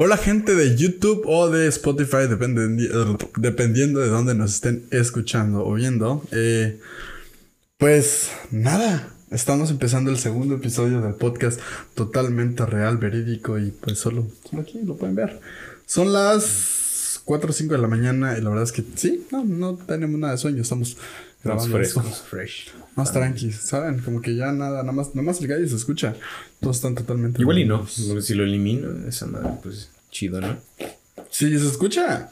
Hola gente de YouTube o de Spotify, dependiendo de dónde nos estén escuchando o viendo. Eh, pues nada, estamos empezando el segundo episodio del podcast totalmente real, verídico y pues solo, aquí lo pueden ver. Son las 4 o 5 de la mañana y la verdad es que sí, no, no tenemos nada de sueño, estamos grabando Más frescos, fresh. Más tranqui, ¿saben? Como que ya nada, nada más, nada más el gallo se escucha. Todos están totalmente. Igual y no, si lo elimino, esa madre, pues chido, ¿no? Sí, se escucha.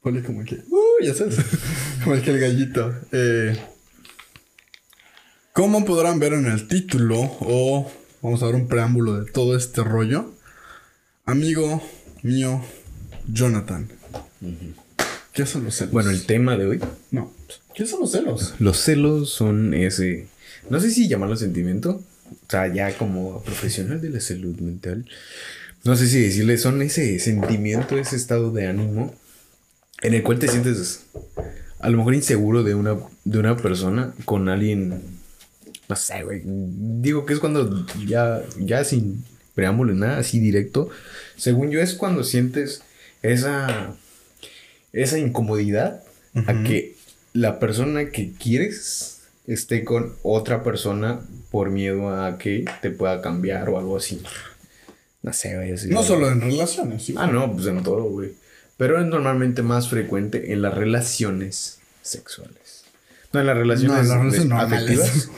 Ponle como que. Uh, ya sabes. como que el gallito. Eh, como podrán ver en el título, o vamos a dar un preámbulo de todo este rollo. Amigo mío, Jonathan. ¿Qué son los celos? Bueno, el tema de hoy. No. ¿Qué son los celos? Los celos son ese. No sé si llamarlo sentimiento. O sea, ya como profesional de la salud mental. No sé si decirle, son ese sentimiento, ese estado de ánimo en el cual te sientes a lo mejor inseguro de una, de una persona con alguien. No sé, güey. Digo que es cuando ya, ya sin preámbulo, nada así directo. Según yo, es cuando sientes esa, esa incomodidad a que la persona que quieres esté con otra persona por miedo a que te pueda cambiar o algo así. No sé, güey. No solo en relaciones. Ah, no, pues en todo, güey. Pero es normalmente más frecuente en las relaciones sexuales. No, en las relaciones, No, en las relaciones de- normales. afectivas.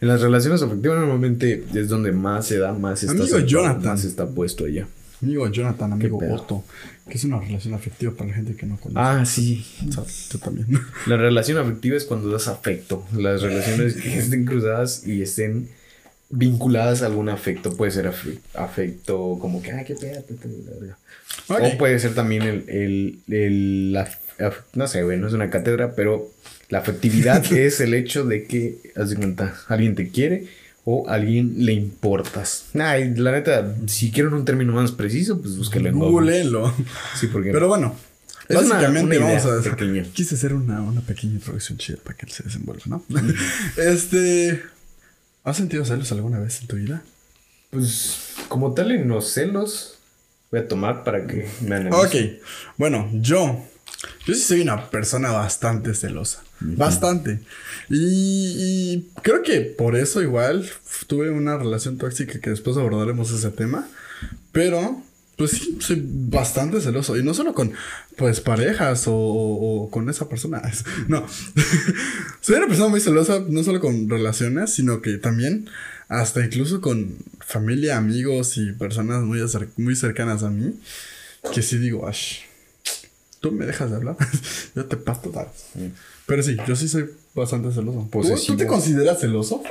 En las relaciones afectivas normalmente es donde más se da, más está, Amigo Jonathan. más está puesto allá. Amigo Jonathan, amigo? Otto. Que es una relación afectiva para la gente que no conoce. Ah, sí. O sea, yo también. La relación afectiva es cuando das afecto. Las relaciones que estén cruzadas y estén vinculadas a algún afecto. Puede ser afe- afecto como que, ay, qué pedo. qué pedo, la verga". Ok. O puede ser también el, el, el- la- no sé, güey, no es una cátedra, pero la afectividad es el hecho de que, haz de cuenta, alguien te quiere o alguien le importas. Ay, la neta, si quieren un término más preciso, pues búsquenlo en Google. Googleenlo. Sí, porque Pero bueno, Es una- básicamente una idea vamos a pequeña. Quise hacer una, una pequeña introducción chida para que él se desenvuelva, ¿no? este. ¿Has sentido celos alguna vez en tu vida? Pues, como tal, en los celos, voy a tomar para que me analice. Ok, bueno, yo. Yo sí soy una persona bastante celosa. Bastante. Y, y creo que por eso igual tuve una relación tóxica que después abordaremos ese tema. Pero, pues sí, soy bastante celoso. Y no solo con, pues, parejas o, con esa persona. No. soy una persona muy celosa, no solo con relaciones, sino que también hasta incluso con familia, amigos y personas muy, muy cercanas a mí. Que sí digo, Ash, tú me dejas de hablar. yo te pasto tal. Pero sí, yo sí soy bastante celoso. ¿Tú- ¿Tú, Posesivo. te consideras celoso?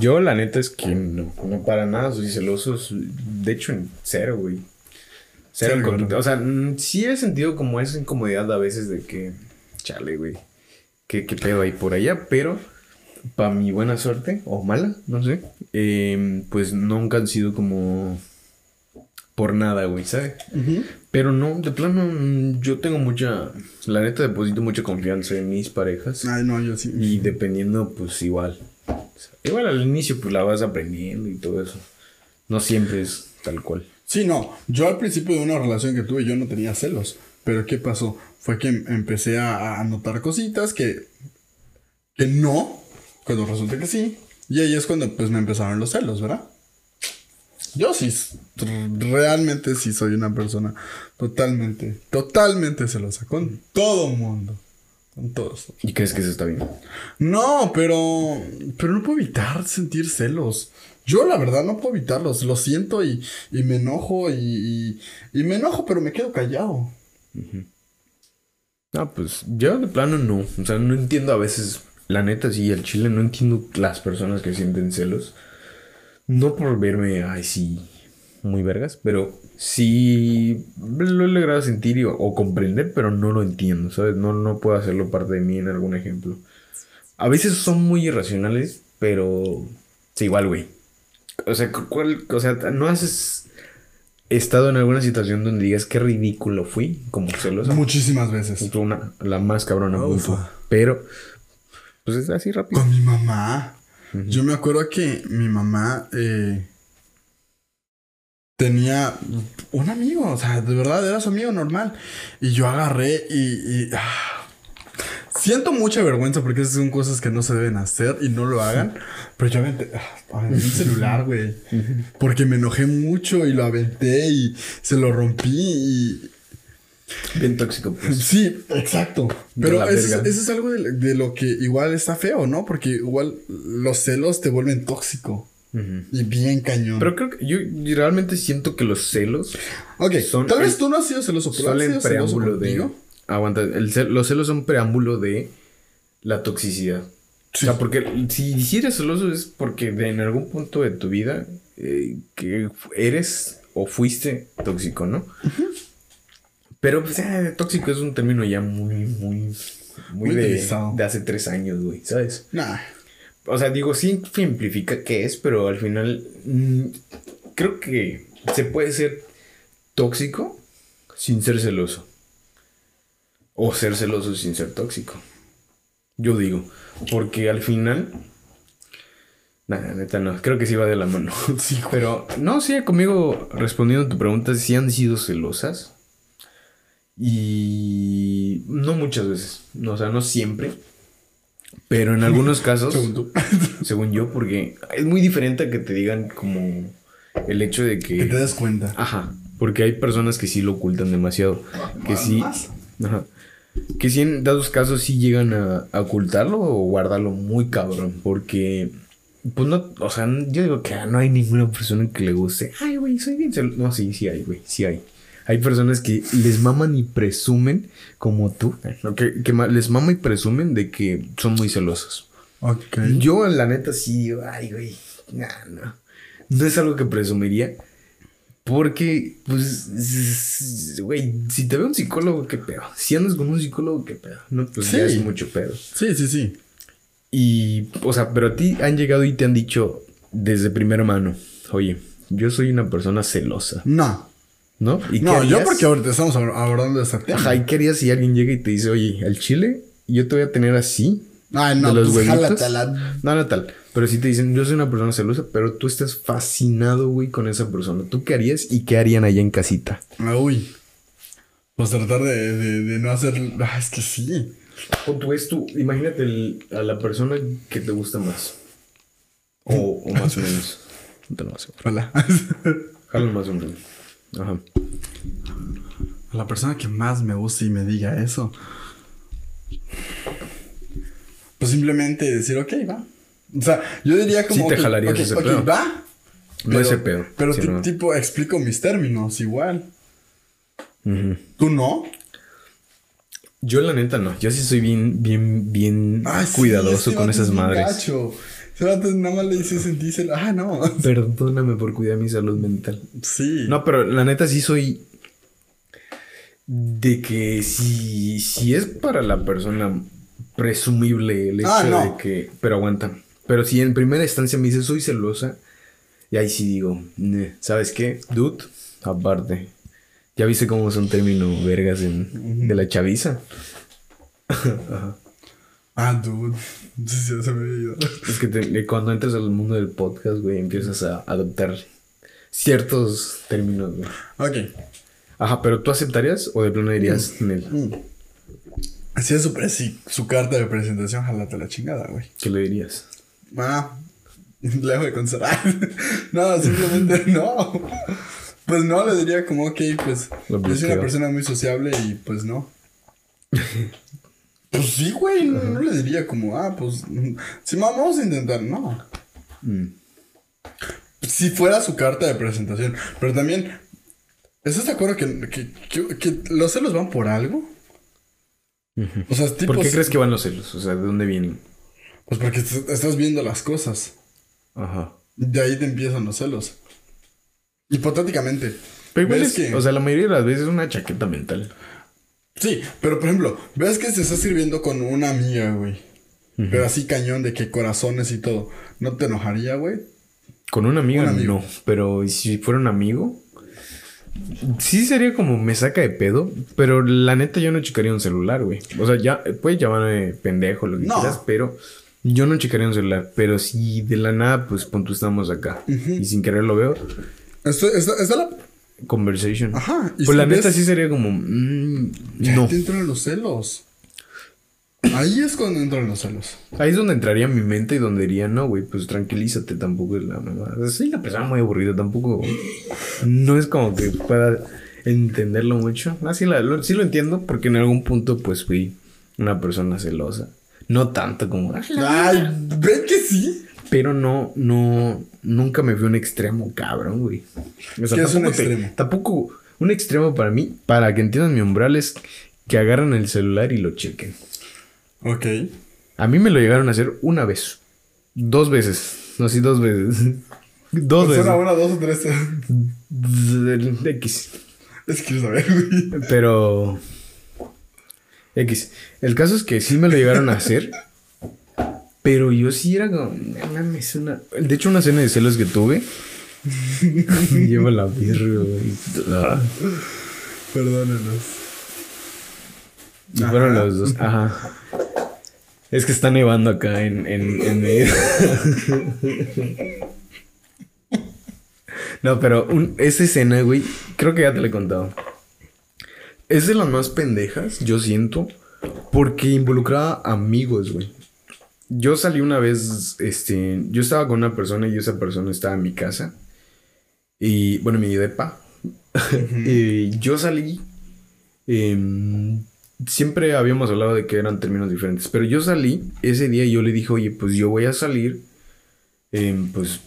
Yo, la neta, es que no, no para nada soy celoso. De hecho, en cero, güey. Cero. ¿verdad? O sea, mm, sí he sentido como esa incomodidad a veces de que, chale, güey. ¿Qué, qué pedo hay por allá? Pero, para mi buena suerte, o mala, no sé, eh, pues nunca han sido como por nada, güey, ¿sabes? Pero no, de plano, mm, yo tengo mucha, la neta, deposito mucha confianza en mis parejas. Ay, no, yo sí. Y dependiendo, pues igual. Igual al inicio, pues la vas aprendiendo y todo eso. No siempre es tal cual. Sí, no. Yo al principio de una relación que tuve, yo no tenía celos. Pero ¿qué pasó? Fue que em- empecé a, a notar cositas que, que no, cuando resulta que sí. Y ahí es cuando pues me empezaron los celos, ¿verdad? Yo sí, realmente sí soy una persona totalmente, totalmente celosa. Con todo mundo. Con todos. ¿Y crees que eso está bien? No, pero. Pero no puedo evitar sentir celos. Yo, la verdad, no puedo evitarlos. Lo siento y, y me enojo y, y, y me enojo, pero me quedo callado. No, pues yo de plano no. O sea, no entiendo a veces, la neta, sí, al chile no entiendo las personas que sienten celos. No por verme, ay, sí, muy vergas, pero sí lo he logrado sentir y- o comprender, pero no lo entiendo, ¿sabes? No, no puedo hacerlo parte de mí en algún ejemplo. A veces son muy irracionales, pero sí, igual, güey. O sea, cu- ¿cuál, o sea, no has estado en alguna situación donde digas qué ridículo fui como celoso. Muchísimas veces. Una, la más cabrona. Pero, pues es así rápido. Con mi mamá. Yo me acuerdo que mi mamá. eh, tenía un amigo, o sea, de verdad era su amigo normal. Y yo agarré y... ah, siento mucha vergüenza porque esas son cosas que no se deben hacer y no lo hagan. Pero yo aventé, ah, un celular, güey. Porque me enojé mucho y lo aventé y se lo rompí y... Bien tóxico, pues. Sí, exacto. Pero eso, es algo de, de lo que igual está feo, ¿no? Porque igual los celos te vuelven tóxico. Y bien cañón. Pero creo que yo, yo realmente siento que los celos ok, son tal vez el- tú no has sido celoso, pero son has el sido celoso preámbulo de. Aguanta, el los celos son preámbulo de la toxicidad. Sí. O sea, porque si, si eres celoso es porque en algún punto de tu vida eh, que eres o fuiste tóxico, ¿no? Pero pues eh, tóxico es un término ya muy, muy, muy, Muy de, de hace tres años, güey, ¿sabes? Nah. O sea, digo, sí simplifica qué es, pero al final mm, creo que se puede ser tóxico sin ser celoso. O ser celoso sin ser tóxico. Yo digo, porque al final... Nada, neta no, creo que sí va de la mano. Sí. Pero no, sí, conmigo respondiendo a tu pregunta, sí han sido celosas. Y no muchas veces, no, o sea, no siempre. Pero en algunos casos, Según tú. según yo, porque es muy diferente a que te digan como el hecho de que... que te des cuenta. Ajá, porque hay personas que sí lo ocultan demasiado. Que sí... ¿Más? Ajá. Que sí en dados casos sí llegan a, a ocultarlo o guardarlo muy cabrón. Porque... Pues no, o sea, yo digo que no hay ninguna persona que le guste. Ay, güey, soy bien cel-". No, sí, sí hay, güey, sí hay. Hay personas que les maman y presumen, como tú, que, que les maman y presumen de que son muy celosos. Ok. Yo, la neta, sí digo, ay, güey, nah, no. No es algo que presumiría. Porque, pues, güey, si te ve un psicólogo, qué pedo. Si andas con un psicólogo, qué pedo. No, pues ya Sí. es mucho pedo. Sí, sí, sí. Y, o sea, pero a ti han llegado y te han dicho desde primera mano, oye, yo soy una persona celosa, No. ¿No? ¿Y No, yo harías? porque ahorita estamos abor- abordando este tema. Ajá, ¿y qué harías si alguien llega y te dice, oye, al chile, yo te voy a tener así? Ay, no, de los pues. No, no tal. Pero si te dicen, yo soy una persona celosa, pero tú estás fascinado, güey, con esa persona. ¿Tú qué harías y qué harían allá en casita? Uy. Pues tratar de, de, de no hacer. Ah, es que sí. O tú es tú, imagínate el- a la persona que te gusta más. O, o más o menos. No te lo a Hola. Jalo más o menos. Ajá. La persona que más me gusta y me diga eso. Pues simplemente decir, ok, va. O sea, yo diría como. Sí te ok, jalarías ok, ese pedo. va. No ese pedo. Pero Sí, ti- no. tipo, explico mis términos igual. ¿Tú no? Yo la neta no. Yo sí soy bien, bien, bien Ah, cuidadoso con esas madres. gacho. Vato nada más le dice sentírselo. Ah, no. Perdóname por cuidar mi salud mental. Sí. No, pero la neta sí soy de que si, si es para la persona presumible el hecho Ah, no. de que... Pero aguanta. Pero si en primera instancia me dice soy celosa, y ahí sí digo, "Ne, ¿sabes qué? Dude, aparte. ¿Ya viste cómo son términos vergas en- de la chaviza? Ah, dude. Sí, se me había ido. Es que te- cuando entras al mundo del podcast, güey, empiezas a adoptar ciertos términos, güey. Ok. Ajá, pero ¿tú aceptarías o de plano dirías, Nel, Así es su, presi- su carta de presentación, jalate la chingada, güey. ¿qué le dirías? Ah, lejos de conservar. no, simplemente no. Pues no, le diría como, ok, pues yo soy una persona muy sociable y pues no. Pues sí, güey, no, no le diría como, ah, pues, sí, vamos a intentar, no. Mm. Si fuera su carta de presentación, pero también, ¿estás de acuerdo que, que, que- que los celos van por algo? O sea, tipo, ¿Por qué crees que van los celos? O sea, ¿de dónde vienen? Pues porque est- estás viendo las cosas. Ajá. De ahí te empiezan los celos. Hipotéticamente. Pero igual ¿Ves es, que- o sea, la mayoría de las veces es una chaqueta mental. Sí, pero por ejemplo, ves que se está sirviendo con una amiga, güey. Pero así cañón de que corazones y todo. ¿No te enojaría, güey? Con una amiga, Un amigo. no. Pero si fuera un amigo, sí sería como me saca de pedo. Pero la neta, yo no checaría un celular, güey. O sea, ya puedes llamarme pendejo, lo que No. quieras, pero yo no checaría un celular. Pero si de la nada, pues pon tú estamos acá y sin querer lo veo, Esto, esta, esta la. Conversation. Ajá. y Pues si la ves- neta sí sería como. mm, Ya no. te entran los celos. Ahí es cuando entran los celos. Ahí es donde entraría mi mente y donde diría, no, güey, pues tranquilízate, tampoco es la mamada. Soy una persona muy aburrida, tampoco. No es como que pueda entenderlo mucho. Ah, sí, la- lo, sí lo entiendo, porque en algún punto, pues fui una persona celosa. No tanto como. "Ah, Ay, ven que sí. Pero no, no, nunca me fui un extremo, cabrón, güey. O sea, ¿Qué es un te- extremo? tampoco, un extremo para mí, para que entiendan mi umbral, es que agarran el celular y lo chequen. Ok. A mí me lo llegaron a hacer una vez. Dos veces. No, sí, dos veces. Dos veces. una, una, dos o tres. X. Es que quiero saber, güey. Pero. X. El caso es que sí me lo llegaron a hacer. Pero yo sí era como. "No mames, una. De hecho, una cena de celos que tuve. Llevo la birra, güey. Ah, Perdónenos. y fueron los dos. Ajá. Es que está nevando acá en, en, en medio. No, pero un, esa escena, güey, creo que ya te la he contado. Es de las más pendejas, yo siento, porque involucraba amigos, güey. Yo salí una vez, este, yo estaba con una persona y esa persona estaba en mi casa. Y, bueno, mi depa. y yo salí. em, siempre habíamos hablado de que eran términos diferentes, pero yo salí ese día y yo le dije, oye, pues yo voy a salir. em, pues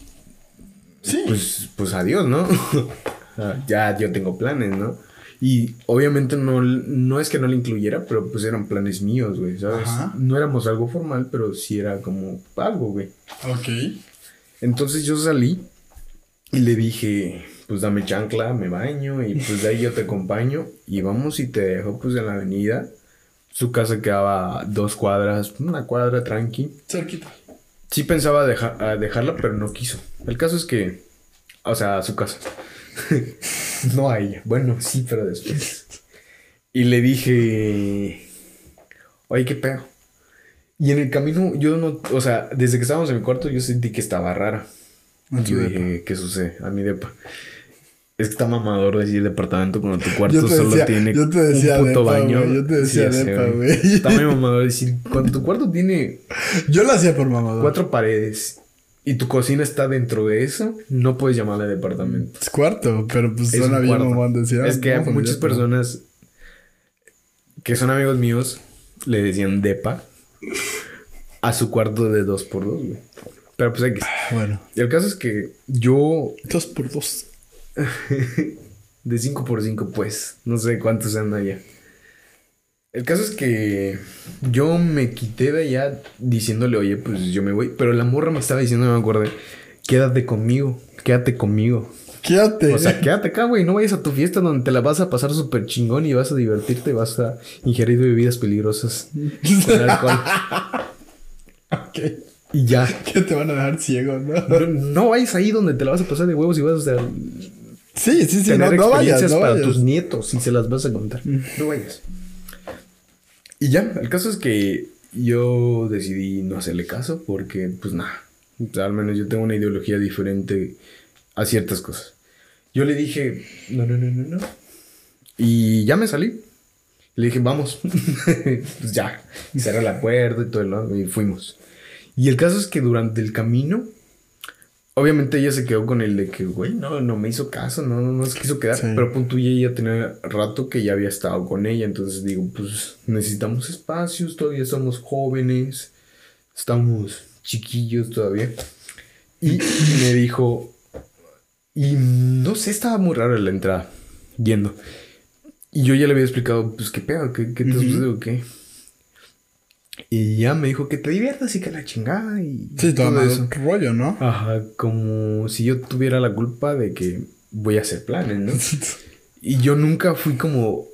Sí. pues, pues adiós, ¿no? Ya yo tengo planes, ¿no? Y obviamente no, no es que no le incluyera, pero pues eran planes míos, güey, ¿sabes? Ajá. No éramos algo formal, pero sí era como algo, güey. ok. Entonces yo salí y le dije, pues dame chancla, me baño y pues de ahí yo te acompaño y vamos y te dejo pues en la avenida. Su casa quedaba dos cuadras, una cuadra tranqui. Cerquita. Sí pensaba deja- dejarla, pero no quiso. El caso es que, o sea, su casa. no a ella. Bueno, sí, pero después. Y le dije, oye, qué pedo. Y en el camino, yo no, o sea, desde que estábamos en mi cuarto, yo sentí que estaba rara. A yo depa. dije, ¿qué sucede? A mi depa. Es que está mamador decir departamento cuando tu cuarto solo tiene yo te decía un puto depa, baño. yo te decía depa, güey. Está muy mamador decir, cuando tu cuarto tiene Yo lo hacía por mamador. cuatro paredes y tu cocina está dentro de eso, no puedes llamarle departamento. Es cuarto, pero pues Es suena bien decir. es "Ah, que a mi muchas depa". personas que son amigos míos le decían depa a su cuarto de dos por dos, güey. Pero pues hay que... Bueno, El caso es que yo dos por dos. de 5 por 5 pues, no sé cuántos sean allá. El caso es que yo me quité de allá diciéndole, oye, pues yo me voy. Pero la morra me estaba diciendo, me acordé, quédate conmigo, quédate conmigo. Quédate. O sea, quédate acá, güey. No vayas a tu fiesta donde te la vas a pasar súper chingón y vas a divertirte, vas a ingerir bebidas peligrosas con alcohol. Ok. Y ya. Que te van a dejar ciego, ¿no? No, no vayas ahí donde te la vas a pasar de huevos y vas a hacer, Sí, sí, sí. tener No, no vayas, experiencias no para vayas. tus nietos y se las vas a contar. No vayas. Y ya, el caso es que yo decidí no hacerle caso porque, pues nada, o sea, al menos yo tengo una ideología diferente a ciertas cosas. Yo le dije, no, no, no, no, no. Y ya me salí. Le dije, vamos. pues ya. Cerré la puerta y todo lado y fuimos. Y el caso es que durante el camino, obviamente ella se quedó con el de que, güey, no, no me hizo caso, no, no, no se quiso quedar. Sí. Pero punto y ella tenía rato que ya había estado con ella. Entonces digo, pues necesitamos espacios, todavía somos jóvenes, estamos chiquillos todavía. Y me dijo, y no sé, estaba muy raro la entrada, yendo. Y yo ya le había explicado, pues, ¿qué pedo? ¿Qué, qué te sucede o qué? Y ya me dijo que te diviertas y que la chingada y Sí, todo todo eso. rollo, ¿no? Ajá, como si yo tuviera la culpa de que voy a hacer planes, ¿no? Y yo nunca fui como,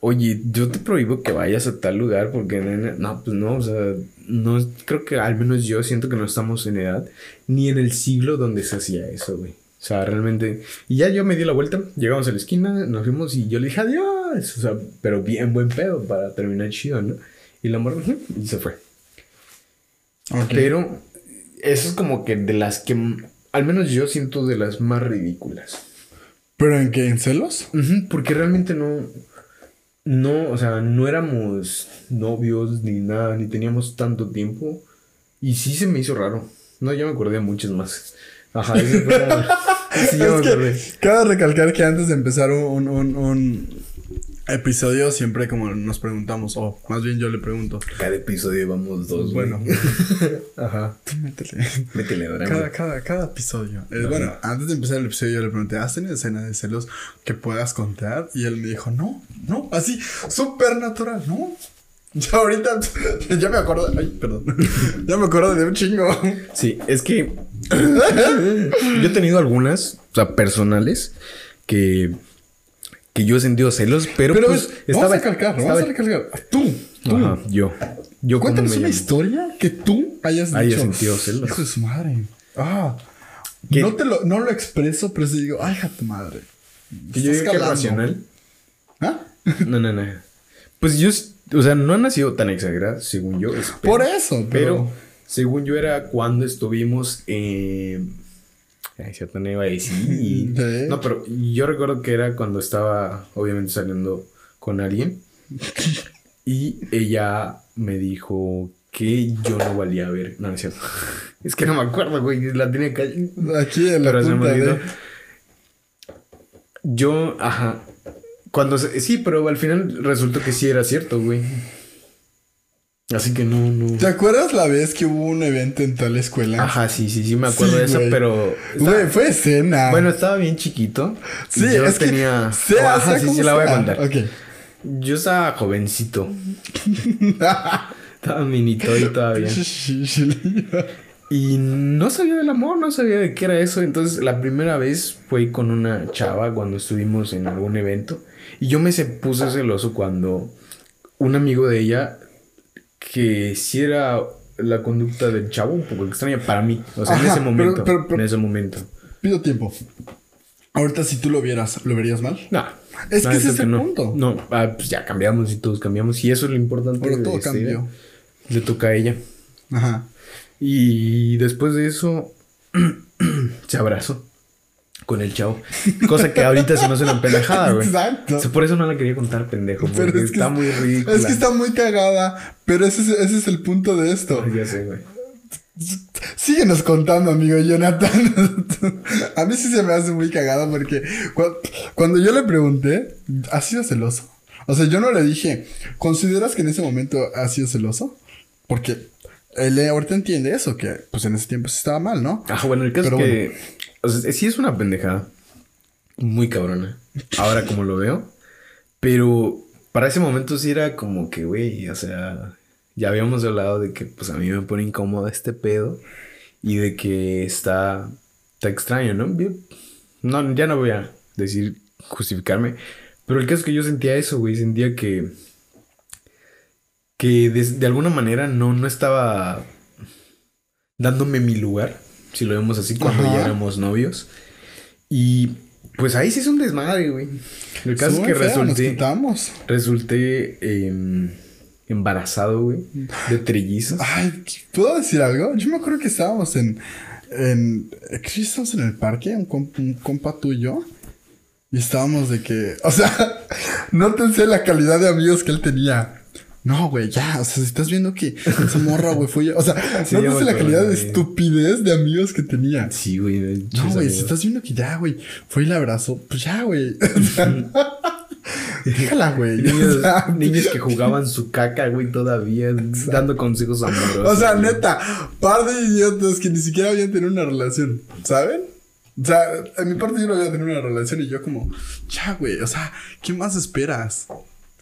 oye, yo te prohíbo que vayas a tal lugar porque, nena", no, pues no, o sea, no, creo que al menos yo siento que no estamos en edad ni en el siglo donde se hacía eso, güey. O sea, realmente, y ya yo me di la vuelta, llegamos a la esquina, nos fuimos y yo le dije adiós, o sea, pero bien buen pedo para terminar chido, ¿no? Y la morra, y se fue. Pero eso es como que de las que, al menos yo siento de las más ridículas. ¿Pero en qué? ¿En celos? Porque realmente no. No, o sea, no éramos novios ni nada, ni teníamos tanto tiempo. Y sí se me hizo raro. No, ya me acordé de muchas más. Ajá, ese fue. sí, ya me acordé. cabe recalcar que antes de empezar un, un, un episodio siempre como nos preguntamos, o más bien yo le pregunto. Cada episodio vamos dos. Bueno, Ajá. tú métele. Métele drama. Cada, cada, cada episodio. Eh, bueno, antes de empezar el episodio yo le pregunté, ¿has tenido escena de celos que puedas contar? Y él me dijo, no, no, así, súper natural, no. Ya ahorita, ya me acuerdo, ay, perdón, ya me acuerdo de un chingo. Sí, es que yo he tenido algunas, o sea, personales, que, que yo he sentido celos, pero, Pero pues ves, vamos a recalcar, vamos a estaba- recalcar. Tú, tú. Ajá, yo. Yo Cuéntanos una llamo. historia que tú hayas dicho. Haya sentido celos. Hijo de su madre. Ah. ¿Qué? No te lo, no lo expreso, pero sí digo, ay, tu madre. Que yo digo que es racional. ¿Ah? No, no, no. Pues yo, o sea, no ha nacido tan exagerada, según yo. espero. Por eso, pero. Pero, según yo, era cuando estuvimos en. Cierto, no iba a decir. Sí. No, pero yo recuerdo que era cuando estaba, obviamente, saliendo con alguien. Y ella me dijo que yo no valía ver. No, no es cierto. Es que no me acuerdo, güey. La tenía que. Aquí en la Pero se me punta de. Yo, ajá. Cuando se- sí, pero al final resultó que sí era cierto, güey. Así que no, no. ¿Te acuerdas la vez que hubo un evento en tal escuela? Ajá, sí, sí, sí me acuerdo Sí, de eso, pero. Güey, fue escena. Bueno, estaba bien chiquito. sí, yo es tenía. que. Sea, Ajá, sea sí, sí, la voy a sea. contar. Ok. Yo estaba jovencito. estaba minito y todavía. Y no sabía del amor, no sabía de qué era eso. Entonces, la primera vez fue con una chava cuando estuvimos en algún evento. Y yo me se puse celoso cuando un amigo de ella, que sí era la conducta del chavo un poco extraña para mí. O sea, en ese momento. pero- pero- en ese momento. Pido tiempo. Ahorita, si tú lo vieras, ¿lo verías mal? No. Es no, que ese es el no. punto. No, ah, pues ya cambiamos y todos cambiamos. Y eso es lo importante. Pero todo cambió. Le toca a ella. Ajá. Y después de eso, se abrazó con el chavo. Cosa que ahorita se me hace una pendejada, güey. Exacto. Por eso no la quería contar, pendejo. Pero Porque es que está es- muy ridícula. Es que está muy cagada, pero ese es, ese es el punto de esto. Ay, Ya sé, güey. Síguenos contando, amigo Jonathan. A mí sí se me hace muy cagada porque cu- cuando yo le pregunté, ¿has sido celoso? O sea, yo no le dije, ¿consideras que en ese momento has sido celoso? Porque él ahorita entiende eso, que pues en ese tiempo sí estaba mal, ¿no? Ajá, bueno, el caso Pero es que. O sea, sí es una pendejada. Muy cabrona. Ahora como lo veo. Pero para ese momento sí era como que, güey, o sea. Ya habíamos hablado de que pues a mí me pone incómodo este pedo. Y de que está. Está extraño, ¿no? No, ya no voy a decir justificarme. Pero el caso es que yo sentía eso, güey. Sentía que. Que de, de alguna manera no, no estaba dándome mi lugar, si lo vemos así, cuando Ajá. ya éramos novios. Y pues ahí sí es un desmadre, güey. El caso es que feo, nos resulté, quitamos. resulté em, embarazado, güey, de trillizos. Ay, ¿puedo decir algo? Yo me acuerdo que estábamos en. en estábamos en el parque, un, comp- un compa tuyo. Y estábamos de que. O sea, nótense la calidad de amigos que él tenía. No, güey, ya. O sea, si estás viendo que esa morra, güey, fue. O sea, Sí, ya me nótense la calidad de estupidez de amigos que tenía. Sí, güey. No, güey, si estás viendo que ya, güey, fue y le abrazó, pues ya, güey. O sea, Déjala, güey. O Niños, sea, niños que jugaban su caca, güey, todavía dando consejos amorosos. O sea, güey. neta, par de idiotas que ni siquiera habían tenido una relación, ¿saben? O sea, en mi parte yo no había tenido una relación y yo como, ya, güey, o sea, ¿qué más esperas?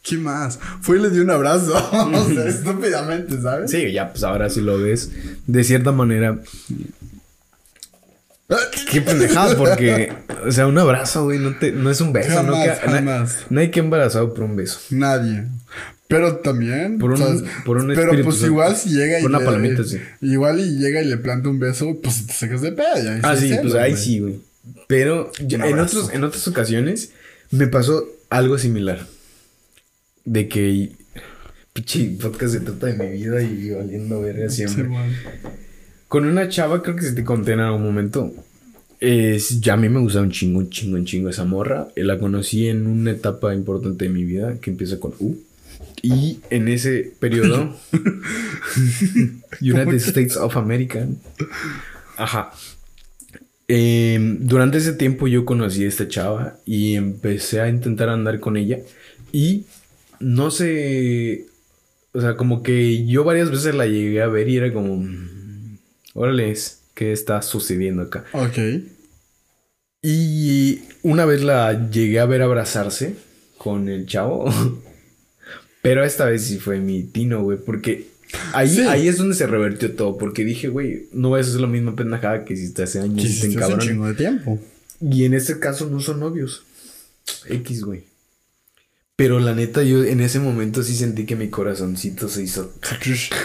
¿Qué más? Fue y le dio un abrazo, o sea, estúpidamente, ¿sabes? Sí, ya, pues ahora sí lo ves. De cierta manera, Qué pendejada, porque, o sea, un abrazo, güey, no, te, no es un beso, ¿no? Jamás, Que- na- jamás. Nadie que embarazado por un beso. Nadie. Pero también. Por un- sea, por un Pero espíritu pues igual si llega y. Por una le- palomita, sí. Igual y llega y le planta un beso, pues te sacas de pedo. ya, Ah, sí, pues ahí güey. sí, güey. Pero yo- en, otros, en otras ocasiones me pasó algo similar. De que. Pinche podcast se trata de mi vida y valiendo verga Sí, siempre. man. Con una chava, creo que se te conté en algún momento. Es, ya a mí me gusta un chingo, un chingo, un chingo esa morra. Eh, La conocí en una etapa importante de mi vida que empieza con U. Y en ese periodo, United States of America. Ajá. Eh, durante ese tiempo yo conocí a esta chava y empecé a intentar andar con ella. Y no sé, o sea, como que yo varias veces la llegué a ver y era como, mm, órale, ¿qué está sucediendo acá? Ok. Y una vez la llegué a ver abrazarse con el chavo. Pero esta vez sí fue mi tino, güey. Porque ahí, Sí. ahí es donde se revertió todo. Porque dije, güey, no vas a hacer la misma pendejada que hiciste hace años. Que hiciste un chingo de tiempo. Y en este caso no son novios. X, güey. Pero la neta, yo en ese momento sí sentí que mi corazoncito se hizo.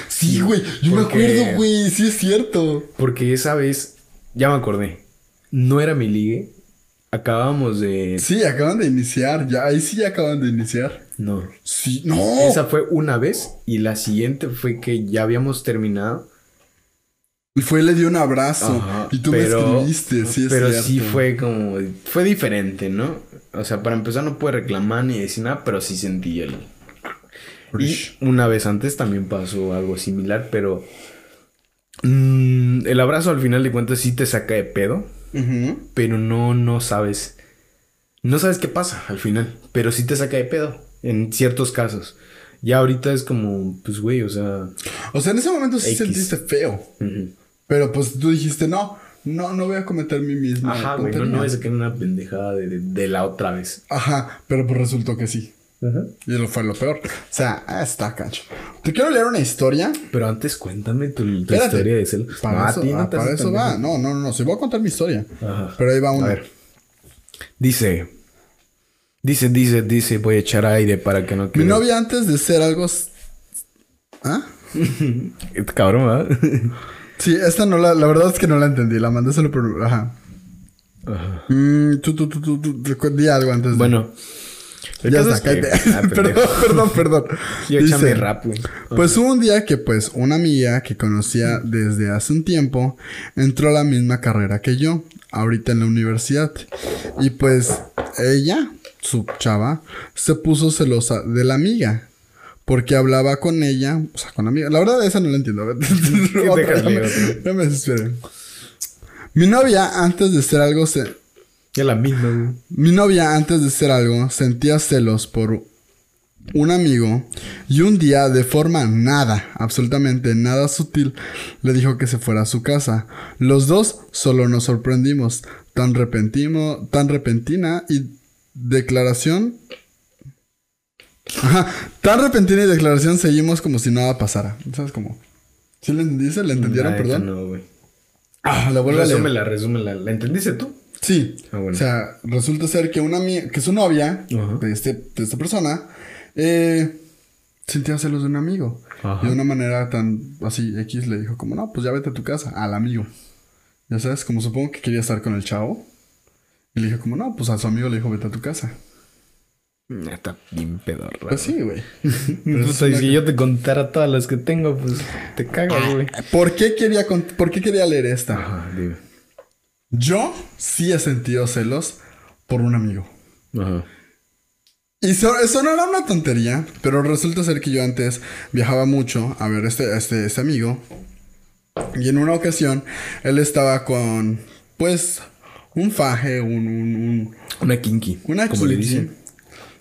Sí, güey. Yo me acuerdo, güey. Sí es cierto. Porque esa vez, ya me acordé. No era mi ligue. Acabábamos de. Sí, acaban de iniciar. Ya, ahí sí acaban de iniciar. No. Sí, no. Esa fue una vez y la siguiente fue que ya habíamos terminado. Y fue, le dio un abrazo. Ajá, y tú pero- me escribiste, sí es Pero cierto. sí fue como... Fue diferente, ¿no? O sea, para empezar no pude reclamar ni decir nada, pero sí sentí el... Y una vez antes también pasó algo similar, pero... mm, el abrazo al final de cuentas sí te saca de pedo, pero no, no sabes... No sabes qué pasa al final, pero sí te saca de pedo en ciertos casos. Ya ahorita es como, pues güey, o sea... O sea, en ese momento sí X. sentiste feo. Pero pues tú dijiste, no, no, no voy a cometer mi misma. Ajá, güey, no, tontería". no es que una pendejada de, de- de la otra vez. Ajá, pero pues resultó que sí. Y lo fue lo peor. O sea, ah, está cacho. Te quiero leer una historia. Pero antes cuéntame tu, historia de celos. Para No, a eso, ti no ah, te para eso va. No, no, no, no. Se voy a contar mi historia. Ajá. Pero ahí va A una. ver. Dice. Dice, dice, dice, voy a echar aire para que no Mi quede. novia antes de ser algo... ¿Ah? Cabrón, ¿verdad? Sí, esta no la... La verdad es que no la entendí. La mandé solo por... Ajá. Ajá. Mm, tú, tú, tú, tú, di algo antes de... Bueno. ya está, que- cállate. Ah, perdón, perdón, perdón. Yo Dice, rap, güey. Pues hubo un día que pues una amiga que conocía desde hace un tiempo entró a la misma carrera que yo, ahorita en la universidad. Y pues ella, su chava, se puso celosa de la amiga. Porque hablaba con ella, o sea, con la amiga. La verdad, esa no la entiendo. Otra, ya me- desesperé. Mi novia, antes de ser algo, se, Ya la misma, güey. mi novia, antes de ser algo, sentía celos por un amigo y un día, de forma nada, absolutamente nada sutil, le dijo que se fuera a su casa. Los dos solo nos sorprendimos. Tan repentino, tan repentina y declaración. Ajá, tan repentina y declaración seguimos como si nada pasara. ¿Sabes cómo? ¿Sí le entendiste? ¿Le entendieron? La neta Perdón. No, güey. Ah, la vuelvo a leer. Resúmela, resúmela. ¿La entendiste tú? Sí. Ah, bueno. O sea, resulta ser que una que su novia de, este, de esta persona eh, sentía celos de un amigo. Ajá. Y de una manera tan así, X le dijo como, no, pues ya vete a tu casa, al amigo. Ya sabes, como supongo que quería estar con el chavo. Y le dijo como, no, pues a su amigo le dijo, vete a tu casa. Está bien pedorra. Pues sí, güey. Pero es una- si yo te contara todas las que tengo, pues te cagas, güey. ¿Por qué quería, cont- ¿Por qué quería leer esta? Ajá, dime. Yo sí he sentido celos por un amigo. Ajá. Y so- eso no era una tontería, pero resulta ser que yo antes viajaba mucho a ver este, este, este amigo. Y en una ocasión, él estaba con, pues, un faje, un, un, un- Una kinky. una como le dicen.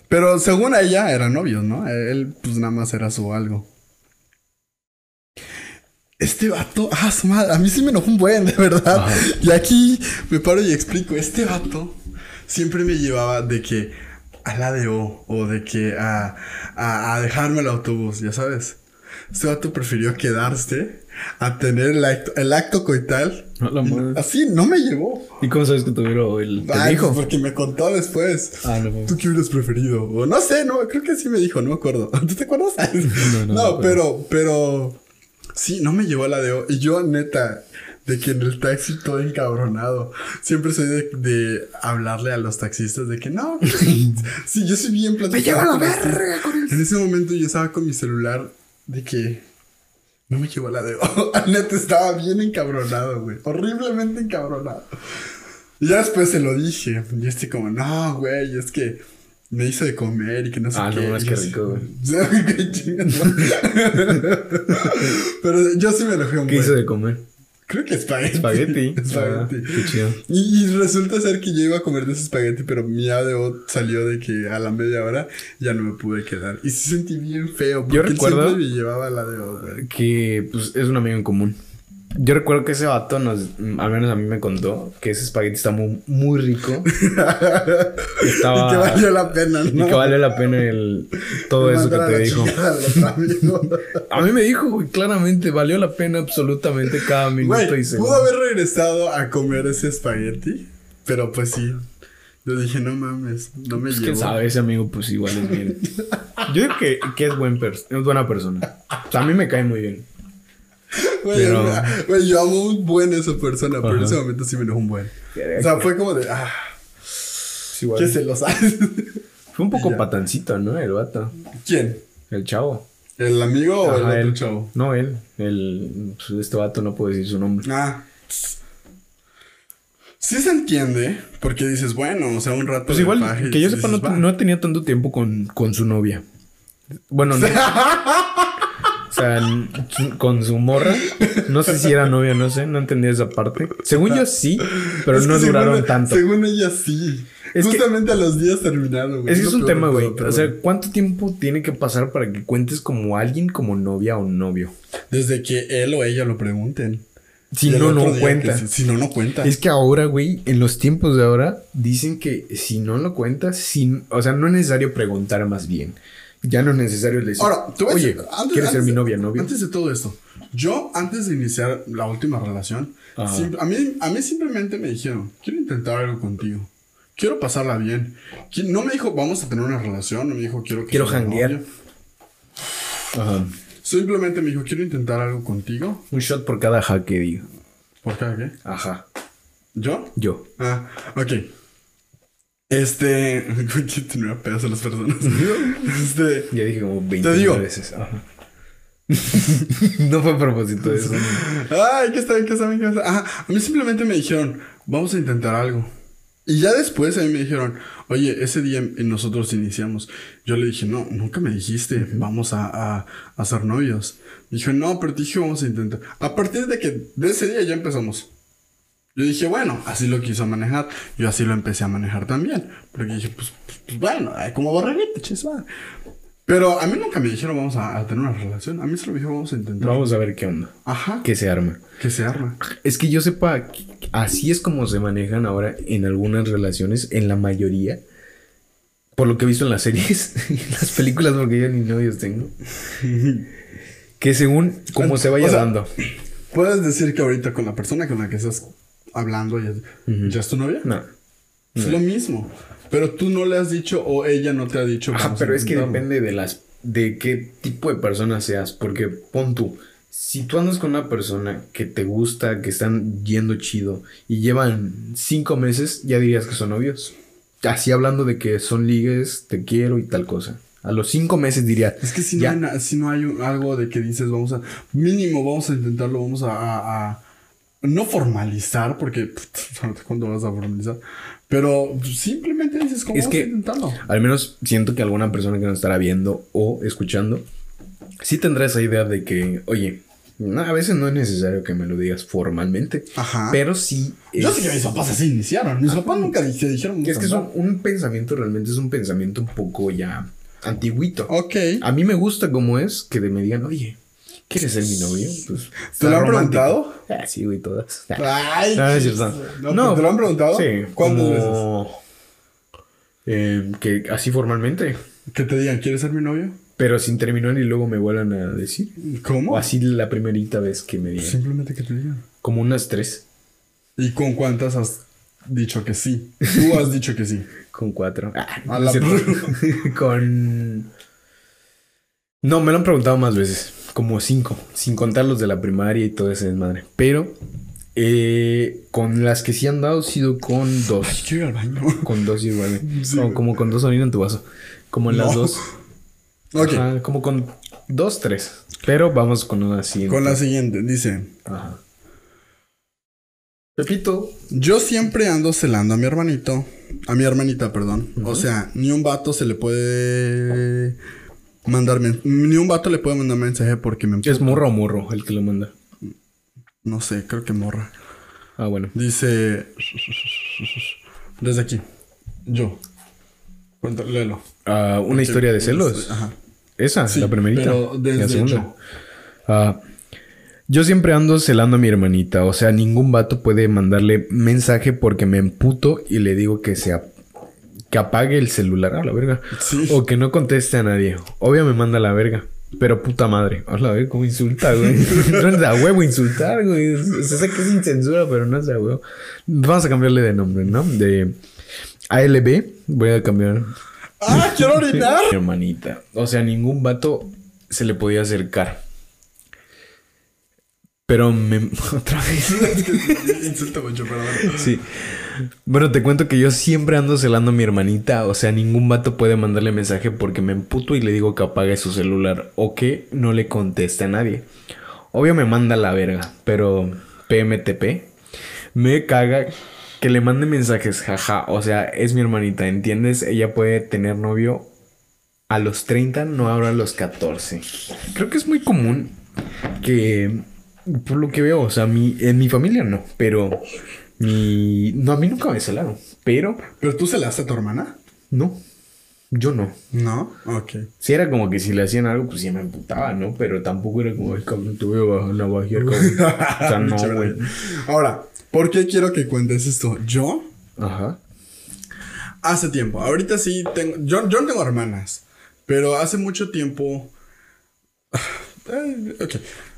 Pero según ella, eran novios, ¿no? Él, pues, nada más era su algo. Este vato, ah, su madre, a mí sí me enojó un buen, de verdad. Ajá. Y aquí me paro y explico, este vato siempre me llevaba de que a la de O o de que a, a, a dejarme el autobús, ya sabes. Este vato prefirió quedarse a tener el acto, el acto coital. La. Así no me llevó. ¿Y cómo sabes que tuvieron el te Ay, dijo? pues porque me contó después. Ah, no, ¿Tú qué hubieras preferido? O no sé, no, creo que sí me dijo, no me acuerdo. ¿Tú te acuerdas? No, no me No, pero, pero. Sí, no me llevó a la de. Y yo, neta, de que en el taxi todo encabronado. Siempre soy de, de hablarle a los taxistas de que no. sí, yo soy bien platicado. la con los tíos. verga con el- En ese momento yo estaba con mi celular de que. No me llevó a la de O. neta, estaba bien encabronado, güey. Horriblemente encabronado. Y ya después se lo dije. Y este como, no, güey, es que me hizo de comer y que no sé Ah, qué. no, es que rico, güey. Pero yo sí me enojé un ¿Qué hizo de comer? Creo que espagueti. Espagueti. espagueti. Ah, qué chido. Y, y resulta ser que yo iba a comer de ese espagueti, pero mi ADO salió de que a la media hora ya no me pude quedar. Y sí sentí bien feo. Porque Yo él recuerdo- siempre me llevaba el ADO. Que pues es un amigo en común. Yo recuerdo que ese vato nos, al menos a mí me contó que ese espagueti está muy, muy rico. Estaba, Y que valió la pena, y ¿no? que vale la pena el, todo eso que te dijo. A mí me dijo, güey, claramente valió la pena absolutamente cada minuto Güey, y segundo. pudo haber regresado a comer ese espagueti, pero pues sí. Yo dije, no mames, no me Pues, llevo. sabe, ese amigo pues igual es bien. Yo digo que, que es, buen pers- es buena persona. O sea, a mí me cae muy bien. Güey, Pero- güey, yo amo un buen a esa persona, pero en ese momento sí me enojó un buen. O sea, fue como de, ah, Es igual. ¿qué se lo sabes? Fue un poco Ya. patancito, ¿no? El vato. ¿Quién? El chavo. ¿El amigo o el otro él. chavo? No, él. El, pues, este vato no puedo decir su nombre. Ah. Sí se entiende, porque dices, bueno, o sea, un rato. Pues igual, que yo dices, sepa, no, no tenía tanto tiempo con, con su novia. Bueno, no. sea, con su morra. No sé si era novia, no sé, no entendía esa parte. Según yo sí, pero Es no duraron según, tanto. Según ella sí. Es que- Justamente a los días terminaron, güey. Es que es un peor tema, güey. O sea. ¿cuánto tiempo tiene que pasar para que cuentes como alguien como novia o novio? Desde que él o ella lo pregunten. Si no, no cuenta. Si, si no, no cuenta. Es que ahora, güey, en los tiempos de ahora, dicen que si no lo cuentas, sin, o sea, no es necesario preguntar más bien. Ya no es necesario decir, Ahora, te voy a oye, antes- ¿quieres ser antes mi de- novia, novio? Antes de todo esto, yo, antes de iniciar la última relación, sim- a, mí, a mí simplemente me dijeron, quiero intentar algo contigo. Quiero pasarla bien. No me dijo, vamos a tener una relación. No me dijo, quiero que Quiero mi janguear. Ajá. Simplemente me dijo, quiero intentar algo contigo. Un shot por cada jaque, digo. ¿Por qué? ¿Qué? Ajá. ¿Yo? Yo. Ah, ok. Este. ¿Quién tenía pedas a las personas? este. Ya dije como 20 Te digo. veces. Ajá. no fue a propósito de eso. Ay, ¿qué está bien? ¿Qué está bien? ¿Qué está bien? Ajá, a mí simplemente me dijeron, vamos a intentar algo. Y ya después a mí me dijeron, oye, ese día nosotros iniciamos. Yo le dije, no, nunca me dijiste, vamos a, a, a ser novios. Dijo, no, pero te dije, vamos a intentar. A partir de que, de ese día ya empezamos. Yo dije, bueno, así lo quiso manejar. Yo así lo empecé a manejar también. Porque dije, pues, pues, pues, bueno, como borreguito, chis, va. Pero a mí nunca me dijeron, vamos a, a tener una relación. A mí solo me dijeron, vamos a intentar. Vamos a ver qué onda. Ajá. ¿Qué se arma? Que se arma. Es que yo sepa, así es como se manejan ahora en algunas relaciones, en la mayoría. Por lo que he visto en las series y en las películas, porque yo ni novios tengo. Que según como se vaya O sea, dando. Puedes decir que ahorita con la persona con la que estás hablando ya, ya es tu novia. No. Es lo mismo. Pero tú no le has dicho o ella no te ha dicho. Ajá, vamos a pero es que depende de las de qué tipo de persona seas, porque pon tú, si tú andas con una persona que te gusta, que están yendo chido y llevan cinco meses, ya dirías que son novios. Así hablando de que son ligues, te quiero y tal cosa. A los cinco meses diría, Es que si no, hay, si no hay un- algo de que dices, vamos a. Mínimo, vamos a intentarlo, vamos a. a- a- no formalizar, porque. ¿Cuándo vas a formalizar? Pero simplemente dices, ¿cómo Es que- a intentarlo? al menos siento que alguna persona que nos estará viendo o escuchando, sí tendrá esa idea de que, oye, no, a veces no es necesario que me lo digas formalmente, Ajá. pero sí... Yo es- sé que mis papás así iniciaron. Mis papás nunca se dijeron. Que es que es un, un pensamiento, realmente es un pensamiento un poco ya antiguito. Ok. A mí me gusta como es que me digan, oye, ¿quieres ser mi novio? Pues, ¿Te lo han preguntado? Ah, sí, güey, todas. Ay, Ah, es chis. cierto. No, ¿Te lo han preguntado? Sí. ¿Cuántas veces? eh, que así formalmente. Que te digan, ¿quieres ser mi novio? Pero sin terminar y luego me vuelvan a decir. ¿Cómo? O así la primerita vez que me digan. Simplemente que te digan. Como unas tres ¿Y con cuántas has dicho que sí? Tú has dicho que sí. con cuatro. Ah, A no la con... No, me lo han preguntado más veces. Como cinco. Sin contar los de la primaria y todo ese desmadre. Pero eh, con las que sí han dado, sido con dos. Ay, quiero ir al baño. Con dos igual. Sí, como, güey. como con dos orina en tu vaso. Como en las No. dos. Ok. Ajá, como con dos, tres. Pero vamos con una siguiente. Con la siguiente, dice. Ajá. Pepito. Yo siempre ando celando a mi hermanito. A mi hermanita, perdón. O sea, ni un vato se le puede mandar men- Ni un vato le puede mandar mensaje porque me... ¿Es morra o morro el que lo manda? No sé, creo que morra. Ah, bueno. Dice... Desde aquí. Yo. Cuéntalo, léelo. Ah, una historia de celos. Ajá. Esa, Sí, la primerita. pero desde la segunda. yo. Ah, yo siempre ando celando a mi hermanita. O sea, ningún vato puede mandarle mensaje porque me emputo y le digo que se que apague el celular a la verga. Sí. O que no conteste a nadie. Obvio me manda a la verga. Pero puta madre. A la verga, cómo insulta, güey. no es de a huevo insultar, güey. Se sé que es sin censura, pero no es de a huevo. Vamos a cambiarle de nombre, ¿no? De ALB. Voy a cambiar ¡Ah, quiero orinar! hermanita. O sea, ningún vato se le podía acercar. Pero me... Otra vez. Insulta mucho, perdón. Sí. Bueno, te cuento que yo siempre ando celando a mi hermanita. O sea, ningún vato puede mandarle mensaje porque me emputo y le digo que apague su celular. O que no le conteste a nadie. Obvio me manda la verga. Pero PMTP. Me caga que le mande mensajes. Jaja. O sea, es mi hermanita. ¿Entiendes? Ella puede tener novio a los 30, no ahora a los 14. Creo que es muy común que, por lo que veo, o sea, mi, en mi familia no, pero mi... No, a mí nunca me celaron, pero ¿Pero tú celaste a tu hermana? no, yo no. No. Ok. Si era como que si le hacían algo, pues sí me emputaba, ¿no? Pero tampoco era como, el cabrón, te voy a bajar una bajar, cabrón". O sea, no, güey. Ahora, ¿por qué quiero que cuentes esto? Yo, Ajá. hace tiempo, ahorita sí tengo. Yo, yo no tengo hermanas, pero hace mucho tiempo. Eh, ok.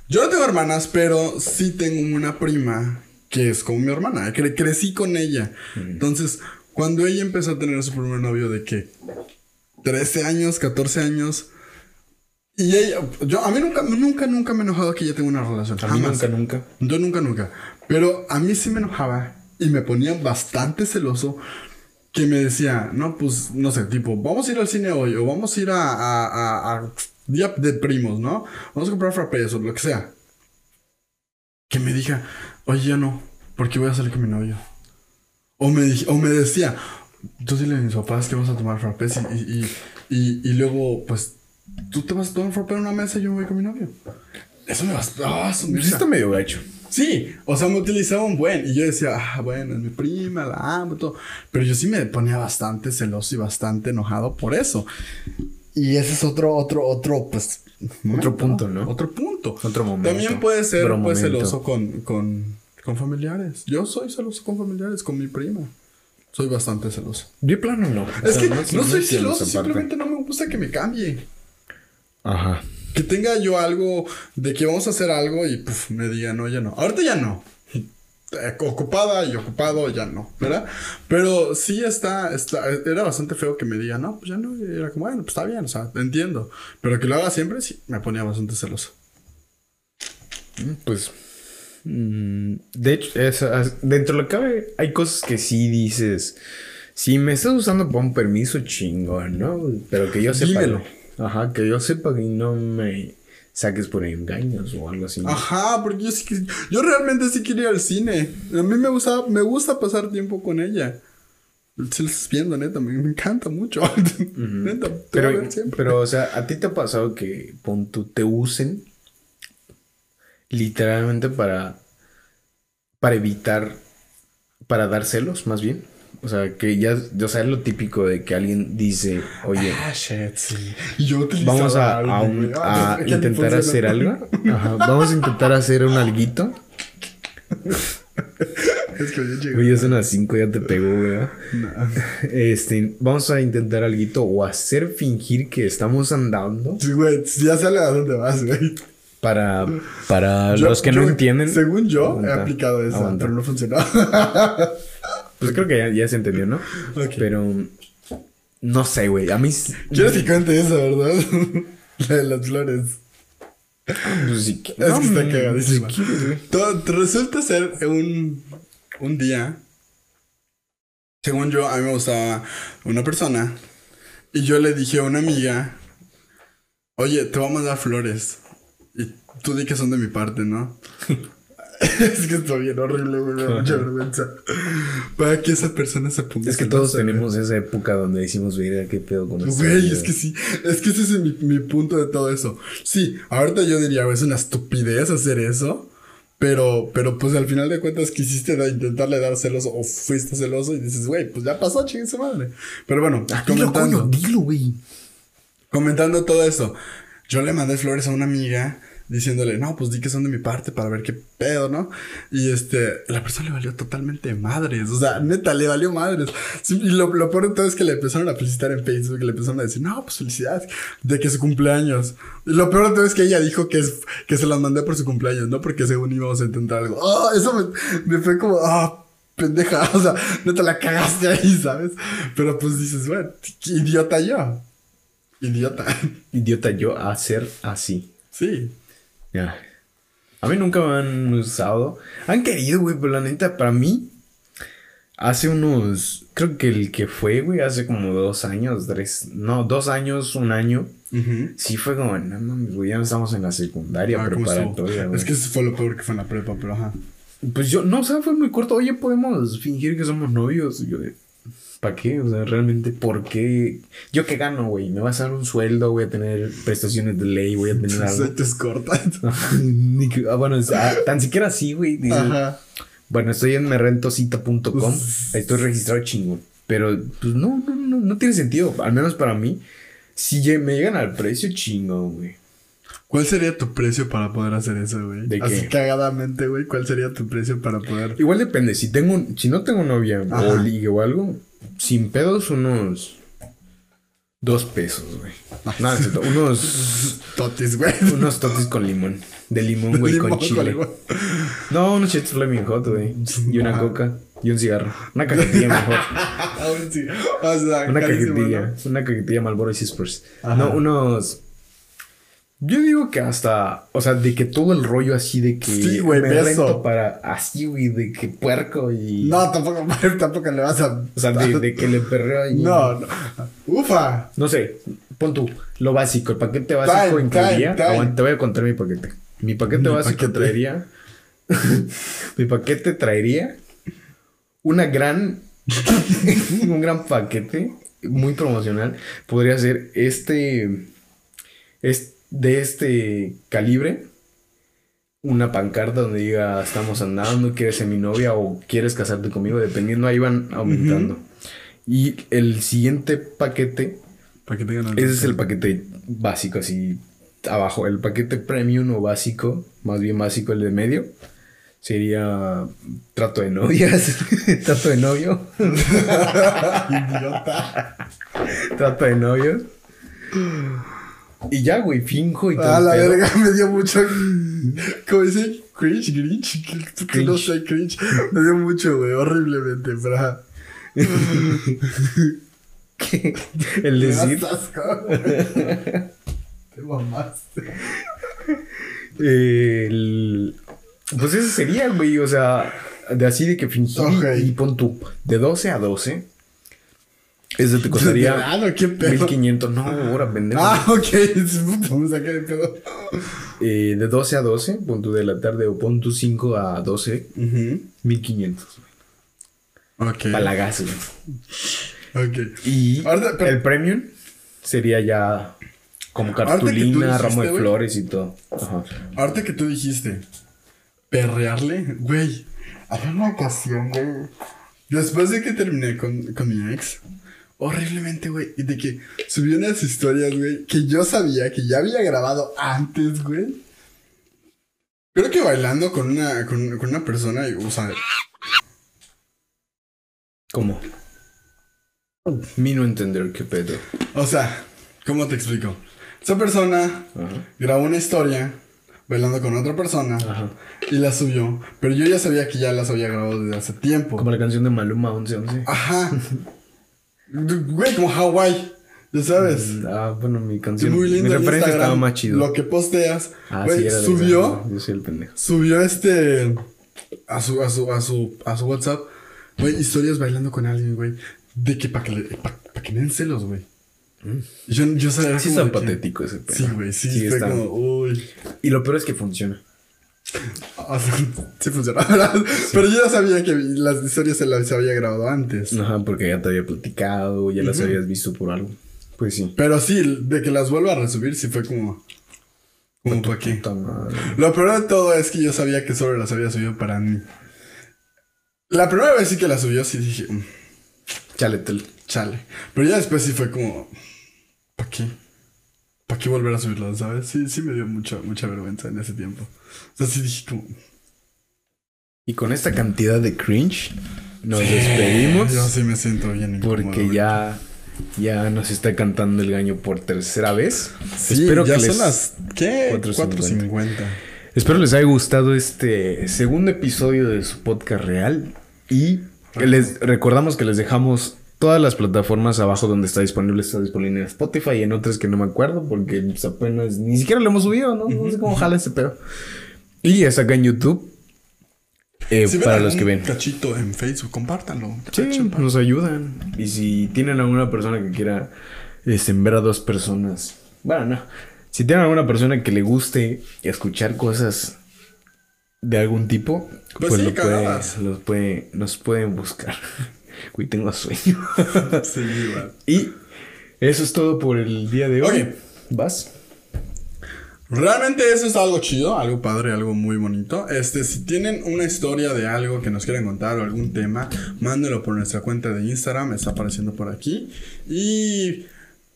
Yo no tengo hermanas, pero sí tengo una prima que es como mi hermana. Cre- crecí con ella. Entonces, cuando ella empezó a tener su primer novio de que 13 años, 14 años. Y ella, yo, a mí nunca, nunca, nunca me he enojado que ella tenga una relación. A mí Jamás. nunca, nunca. Yo nunca, nunca. Pero a mí sí me enojaba y me ponía bastante celoso que me decía, no, pues, no sé, tipo, vamos a ir al cine hoy o vamos a ir a, a, a- a día de primos, ¿no? Vamos a comprar frappés o lo que sea. Que me diga, oye, ya no, porque voy a salir con mi novio. O me, o me decía, tú dile a mis papás que vamos a tomar frappés y, y, y, luego, pues, tú te vas a tomar frappé en una mesa y yo me voy con mi novio. Eso me va a... Ah, Sí mierda. está medio gacho. Sí, o sea, me utilizaba un buen. Y yo decía, ah, bueno, es mi prima, la amo, todo. Pero yo sí me ponía bastante celoso y bastante enojado por eso. Y ese es otro, otro, otro, pues. momento, punto, ¿no? Otro punto. Otro momento. También puede ser, Otro pues, celoso con, con, con familiares. Yo soy celoso con familiares, con mi prima. Soy bastante celoso. De plano no. Es O sea, que no, entiendo soy celoso, simplemente no me gusta que me cambie. Ajá. Que tenga yo algo de que vamos a hacer algo y puf, me diga, no, ya no. Ahorita ya no. Eh, Ocupada y ocupado, ya no, ¿verdad? Pero sí está, está, era bastante feo que me diga, no, pues ya no. Y era como, bueno, pues está bien, o sea, entiendo. Pero que lo haga siempre, sí, me ponía bastante celoso. Pues. Mm, De hecho, es- dentro de lo que cabe, hay cosas que sí dices. Si me estás usando para un permiso, chingón, ¿no? Pero que yo sepa. Dímelo. Ajá, que yo sepa que no me saques por engaños o algo así. Ajá, porque yo sí que, yo realmente sí quería ir al cine. A mí me gusta, me gusta pasar tiempo con ella. Si lo estás viendo, neta, me, me encanta mucho. neta, te voy a Pero, ver siempre. pero, o sea, ¿a ti te ha pasado que pon tú, te usen literalmente para, para evitar, para dar celos, más bien? O sea, que ya, o sea, es lo típico de que alguien dice, oye, Ah, shit, sí. Y yo vamos a, algo, a un-. Ah, intentar hacer algo. Ajá, vamos a intentar hacer un alguito. Es que ya ya son las 5, ya te pegó, güey. Este, vamos a intentar alguito o hacer fingir que estamos andando Sí, güey, ya sale a dónde vas, güey. Para, para Yo- los que no yo- entienden. Según yo, he aplicado esa, aguanta. pero no funcionó. Pues creo que ya, ya se entendió, ¿no? Ok. Pero no sé, güey. A mí Quieres que cuente eso, ¿verdad? La de las flores. pues, sí que- Es que está mm, cagadísima. güey. Todo- resulta ser un, un día. Según yo, a mí me gustaba una persona. Y yo le dije a una amiga: Oye, te voy a mandar flores. Y tú di que son de mi parte, ¿no? es que estoy bien horrible, güey. Me da mucha vergüenza. Para que esa persona se ponga. Es que todos tenemos esa época donde decimos, mira, qué pedo con esto. Güey, es que sí. Es que ese es mi, mi punto de todo eso. Sí, ahorita yo diría, es una estupidez hacer eso. Pero, pero pues al final de cuentas quisiste intentarle dar celoso o fuiste celoso y dices, güey, pues ya pasó, chingue su madre. Pero bueno, Ah, Dilo, comentando, coño, dilo, güey. comentando todo eso, yo le mandé flores a una amiga diciéndole, no, pues di que son de mi parte para ver qué pedo, ¿no? Y este, la persona le valió totalmente madres, o sea, neta, le valió madres. Y lo, lo peor de todo es que le empezaron a felicitar en Facebook, le empezaron a decir, no, pues felicidades, de que su cumpleaños. Y lo peor de todo es que ella dijo que, es, que se las mandé por su cumpleaños, ¿no? Porque según íbamos a intentar algo. Ah, eso me, me fue como, ah, pendeja, o sea, neta la cagaste ahí, ¿sabes? Pero pues dices, bueno, idiota yo. Idiota. Idiota yo a ser así. Sí. Ya. A mí nunca me han usado. Han querido, güey, pero la neta, para mí, hace unos. Creo que el que fue, güey, hace como dos años, tres. No, dos años, un año. Sí, fue como, no mames, güey, ya no estamos en la secundaria Ah, ¿cómo preparatoria. Es que eso fue lo peor que fue en la prepa, pero ajá. Pues yo, no, o sea, fue muy corto. Oye, podemos fingir que somos novios. Y yo, ¿para qué? O sea, realmente, ¿por qué? ¿Yo qué gano, güey? ¿Me vas a dar un sueldo? ¿Voy a tener prestaciones de ley? ¿Voy a tener algo? Se te escorta. Ni que- ah, bueno, o sea, tan siquiera así, güey. Ajá. Bueno, estoy en merrentosita.com. Pues- Ahí estoy registrado chingón. Pero, pues no, no, no, no tiene sentido. Al menos para mí. Si me llegan al precio, chingón, güey. ¿Cuál sería tu precio para poder hacer eso, güey? ¿De Así qué? cagadamente, güey. ¿Cuál sería tu precio para poder...? Igual depende. Si tengo, si no tengo novia o ligue o algo, sin pedos, unos dos pesos, güey. Nada, es cierto, unos, Totis, güey. unos totis con limón. De limón, güey, con chile. No, unos chetos flaming hot, güey. Y una coca. Y un cigarro. Una cajetilla mejor. O sea, Una cajetilla. Una cajetilla Malboro y. Ajá. No, unos. Yo digo que hasta. O sea, de que todo el rollo así de que. Sí, güey, me rento para. Así, güey, de que puerco y. No, tampoco, tampoco le vas a... O sea, de, de que le perreo y. No, no. Ufa. No sé. Pon tú. Lo básico. El paquete básico Time, incluiría. time, time. Aguanta, te voy a contar mi paquete. Mi paquete Mi básico paquete. traería. mi paquete traería. Una gran. un gran paquete. Muy promocional. Podría ser este. Es de este calibre. Una pancarta donde diga estamos andando, quieres ser mi novia o quieres casarte conmigo, dependiendo, ahí van aumentando. Y el siguiente paquete Para que tengan ese es el paquete básico, así abajo. El paquete premium o básico, más bien básico, el de medio, sería trato de novias, trato de novio, Idiota. trato de novios. Y ya, güey, finjo y todo. A el la pedo. verga me dio mucho. ¿Cómo dice? Cringe, grinch. Que no sé, cringe. Me dio mucho, güey. Horriblemente, ajá. ¿Qué? El Me decir. güey. Te mamaste. el- Pues ese sería, güey, o sea, de así de que fingir Ok. y pon tú, de 12 a 12. Ese te costaría Ah, no, qué pedo. 1500, no, ahora pendejo. Ah, ok. Me saqué de pedo. Eh, de 12 a 12, pon de la tarde o pon tú 5 a 12, Ujú. 1500. Ok. Para la gas, güey. Ok. Y Ahorita, pero- el premium sería ya como cartulina, ramo dijiste, de güey. flores y todo. Ajá. Ahorita que tú dijiste perrearle, güey, había una ocasión, güey. Después de que terminé con, con mi ex, horriblemente, güey, y de que subió unas historias, güey, que yo sabía que ya había grabado antes, güey. Creo que bailando con una, con, con una persona, y, o sea, ¿Cómo? Mi no entender qué pedo. o sea, ¿cómo te explico? Esa persona Ajá. grabó una historia bailando con otra persona Ajá. y la subió, pero yo ya sabía que ya las había grabado desde hace tiempo. Como la canción de Maluma 1111. Ajá. Güey, como Hawái. Ya sabes. Ah, bueno, mi canción. muy lindo. mi en referencia Instagram, estaba más chido. Lo que posteas. Ah, güey, sí, era subió. Yo soy el pendejo. Subió este. A su, a su, a su, a su WhatsApp. Güey, historias bailando con alguien, güey. De que para que, le- pa, pa que me den celos, güey. Y Yo, yo sabía Mm. Sí está que- patético ese pedo. Sí, güey, sí, Sí, está. como, uy. Y lo peor es que funciona. O sea, sí funcionaba. Pero yo ya sabía que las historias se las había grabado antes. Ajá, porque ya te había platicado, ya las habías visto por algo. Pues sí. Pero sí, de que las vuelva a resubir, sí fue como. Como para madre. Lo peor de todo es que yo sabía que solo las había subido para mí. La primera vez sí que las subió, sí dije, "Mm, Chale, tel. chale. Pero ya después sí fue como, ¿para qué? ¿Para qué volver a subirlas, sabes? Sí, sí me dio mucha, mucha vergüenza en ese tiempo. O sea, sí dije como... Y con esta cantidad de cringe, nos despedimos. Yo sí me siento bien Porque ya, ya nos está cantando el gallo por tercera vez. Sí, Espero ya que son les, las... ¿Qué? 4.50. 4.50. espero les haya gustado este segundo episodio de su podcast real. Y les recordamos que les dejamos todas las plataformas abajo donde está disponible. Está disponible en Spotify y en otras que no me acuerdo porque pues, apenas ni siquiera lo hemos subido, ¿no? No sé cómo jala ese pedo. Y está acá en YouTube. eh, Si para los que ven. cachito en Facebook, compártanlo. Sí, nos ayudan. Y si tienen alguna persona que quiera este, ver a dos personas. Bueno, no. Si tienen alguna persona que le guste escuchar cosas de algún tipo, Pues pues, sí, lo puede, los puede, nos pueden buscar. Tengo sueño. Sí, igual. y eso es todo por el día de hoy. Oye. ¿Vas? Realmente eso es algo chido, algo padre, algo muy bonito. Este, si tienen una historia de algo que nos quieran contar o algún tema, mándenlo por nuestra cuenta de Instagram, está apareciendo por aquí. Y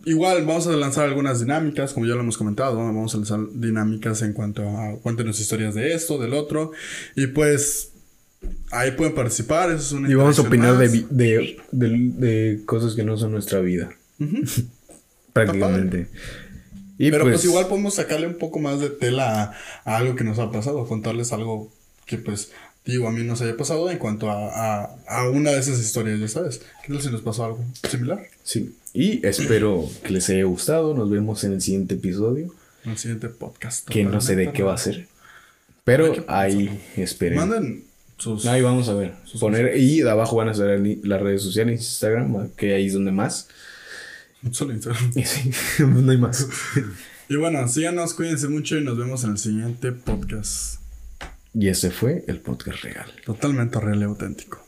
igual vamos a lanzar algunas dinámicas, como ya lo hemos comentado, vamos a lanzar dinámicas en cuanto a cuéntenos historias de esto, del otro. Y pues ahí pueden participar, eso es Y vamos a opinar de, de, de- de cosas que no son nuestra vida. Prácticamente. Y Pero pues, igual podemos sacarle un poco más de tela a, a algo que nos ha pasado, contarles algo que pues digo a mí nos haya pasado en cuanto a, a, a una de esas historias, ya sabes. ¿Qué tal si nos pasó algo similar? Sí, y espero que les haya gustado. Nos vemos en el siguiente episodio. En el siguiente podcast. Que no sé de qué va a ser. Pero ahí esperen. Manden sus... Ahí vamos a ver. Poner, y de abajo van a estar las redes sociales, Instagram, que ahí es donde más. Solo Instagram. Sí, no hay más. Y bueno, síganos, cuídense mucho y nos vemos en el siguiente podcast. Y ese fue el podcast real. Totalmente real y auténtico.